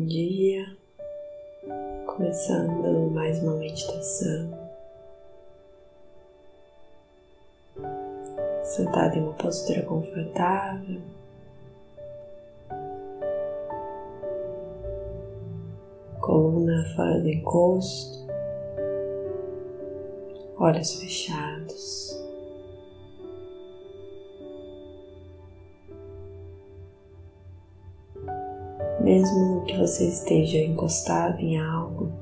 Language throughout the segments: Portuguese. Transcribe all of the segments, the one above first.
Bom dia, começando mais uma meditação. Sentado em uma postura confortável, coluna fora do encosto, olhos fechados. Mesmo que você esteja encostado em algo,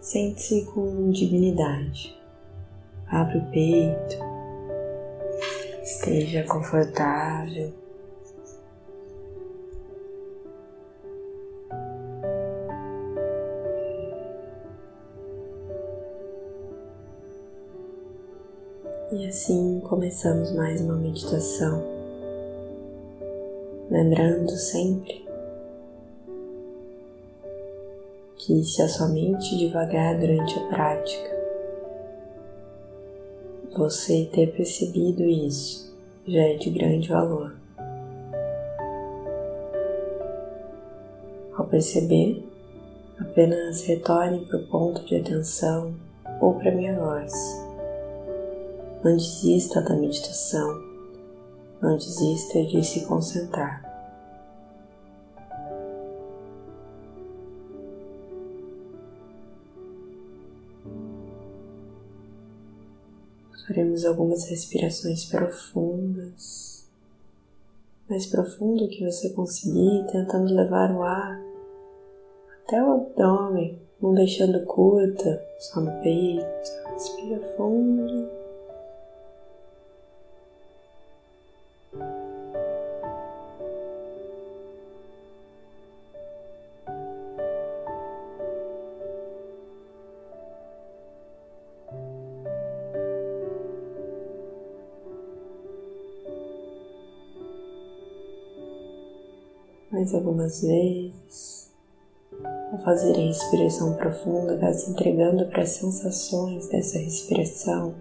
sente-se com dignidade. Abre o peito, esteja confortável. E assim começamos mais uma meditação, lembrando sempre que se a sua mente devagar durante a prática, você ter percebido isso já é de grande valor. Ao perceber, apenas retorne para o ponto de atenção ou para minha voz. Não desista da meditação, não desista de se concentrar. Faremos algumas respirações profundas, mais profundo que você conseguir, tentando levar o ar até o abdômen, não deixando curta, só no peito. Respira fundo. Mais algumas vezes. Ao fazer a respiração profunda, vá se entregando para as sensações dessa respiração.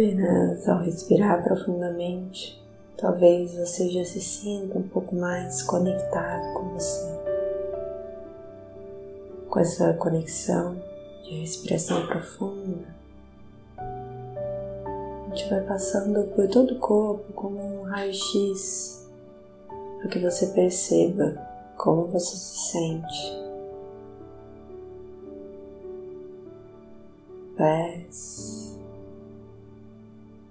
Apenas ao respirar profundamente, talvez você já se sinta um pouco mais conectado com você. Com essa conexão de respiração profunda, a gente vai passando por todo o corpo como um raio-x para que você perceba como você se sente. Pés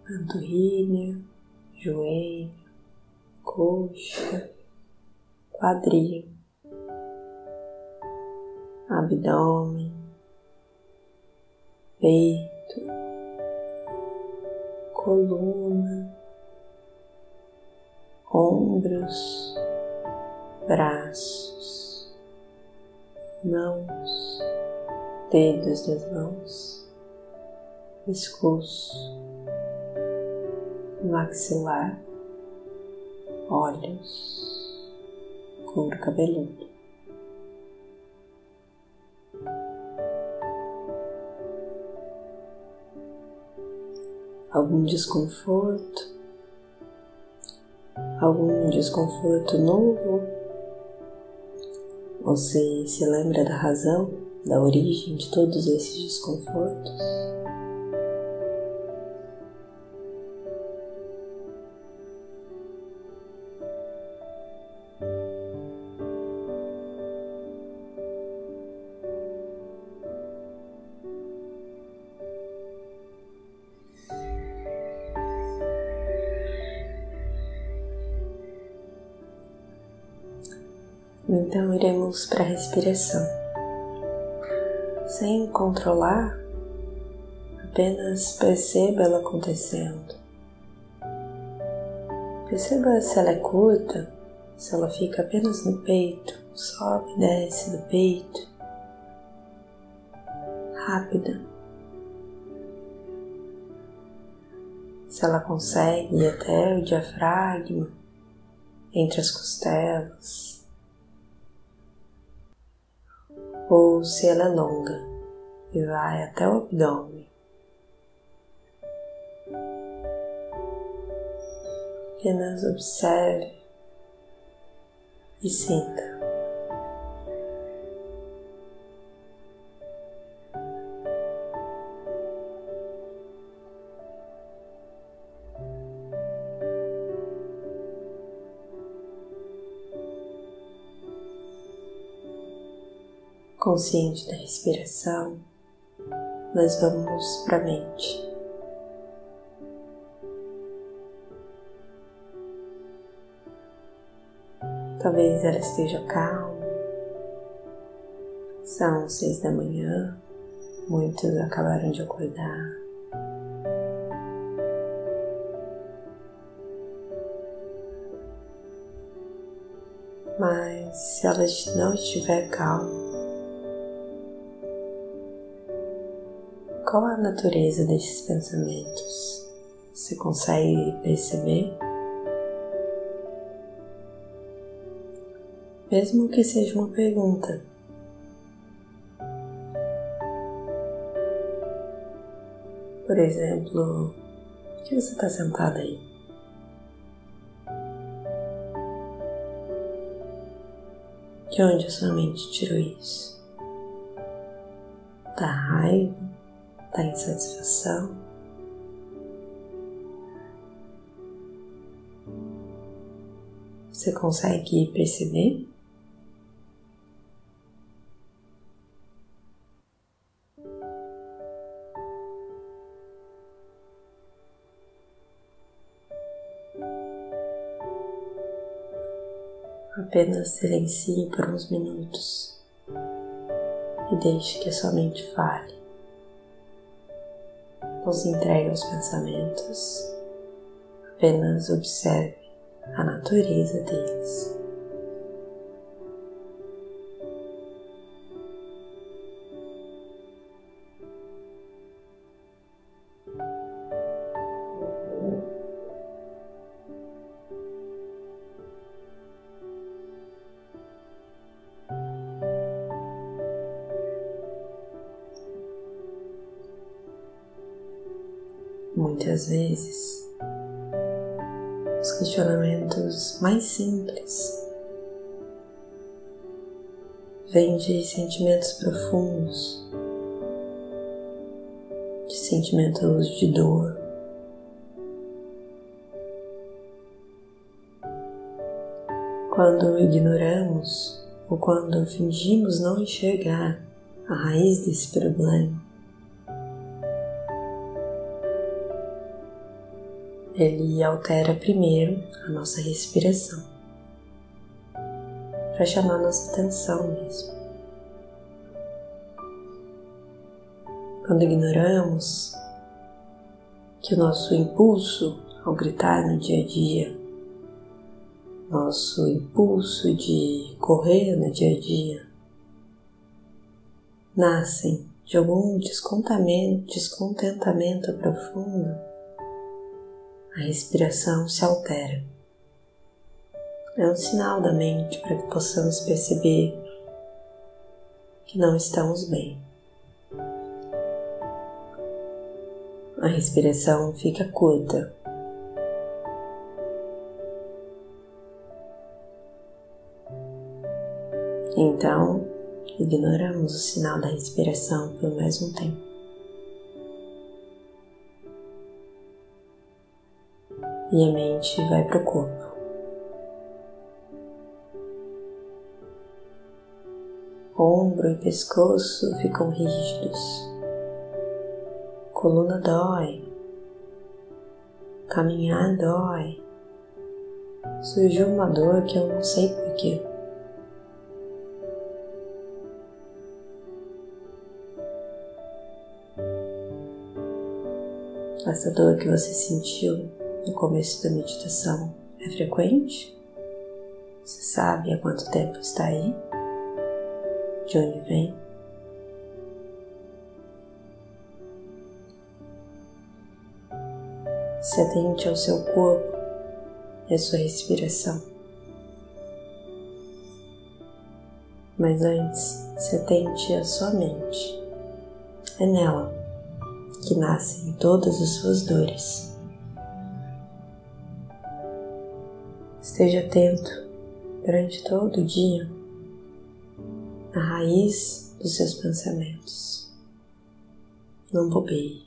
panturrilha, joelho, coxa, quadril, abdômen, peito, coluna, ombros, braços, mãos, dedos das mãos, pescoço maxilar, olhos, couro cabeludo. Algum desconforto, algum desconforto novo? Você se lembra da razão, da origem de todos esses desconfortos? Então iremos para a respiração. Sem controlar, apenas perceba ela acontecendo. Perceba se ela é curta, se ela fica apenas no peito, sobe e desce do peito, rápida. Se ela consegue ir até o diafragma, entre as costelas, ou se ela é longa e vai até o abdômen. Apenas observe e sinta. Consciente da respiração, nós vamos para a mente. Talvez ela esteja calma. São seis da manhã, muitos acabaram de acordar. Mas se ela não estiver calma, qual a natureza desses pensamentos? Você consegue perceber? mesmo que seja uma pergunta. Por exemplo, por que você está sentada aí? De onde a sua mente tirou isso? Da raiva? Da insatisfação? Você consegue perceber? Apenas silencie por uns minutos e deixe que a sua mente fale. Não se entregue aos pensamentos, apenas observe a natureza deles. Muitas vezes os questionamentos mais simples vêm de sentimentos profundos, de sentimentos de dor. Quando ignoramos ou quando fingimos não enxergar a raiz desse problema, ele altera primeiro a nossa respiração, para chamar nossa atenção mesmo. Quando ignoramos que o nosso impulso ao gritar no dia a dia, nosso impulso de correr no dia a dia, nascem de algum descontentamento profundo a respiração se altera. É um sinal da mente para que possamos perceber que não estamos bem. A respiração fica curta. Então, ignoramos o sinal da respiração por mais um tempo. E a mente vai para o corpo. Ombro e pescoço ficam rígidos, coluna dói, caminhar dói, surgiu uma dor que eu não sei porquê. Essa dor que você sentiu no começo da meditação é frequente? Você sabe há quanto tempo está aí? De onde vem? Se atente ao seu corpo e à sua respiração. Mas antes, se atente à sua mente. É nela que nascem todas as suas dores. Esteja atento durante todo o dia na raiz dos seus pensamentos. Não bobeie.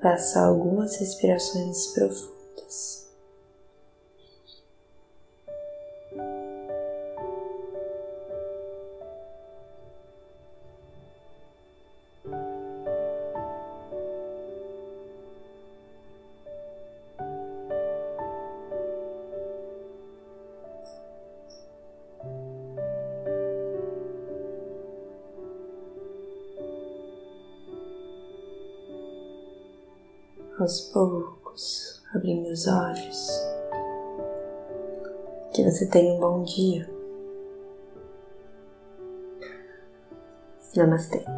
Faça algumas respirações profundas. Aos poucos, abrindo os olhos. Que você tenha um bom dia. Namastê.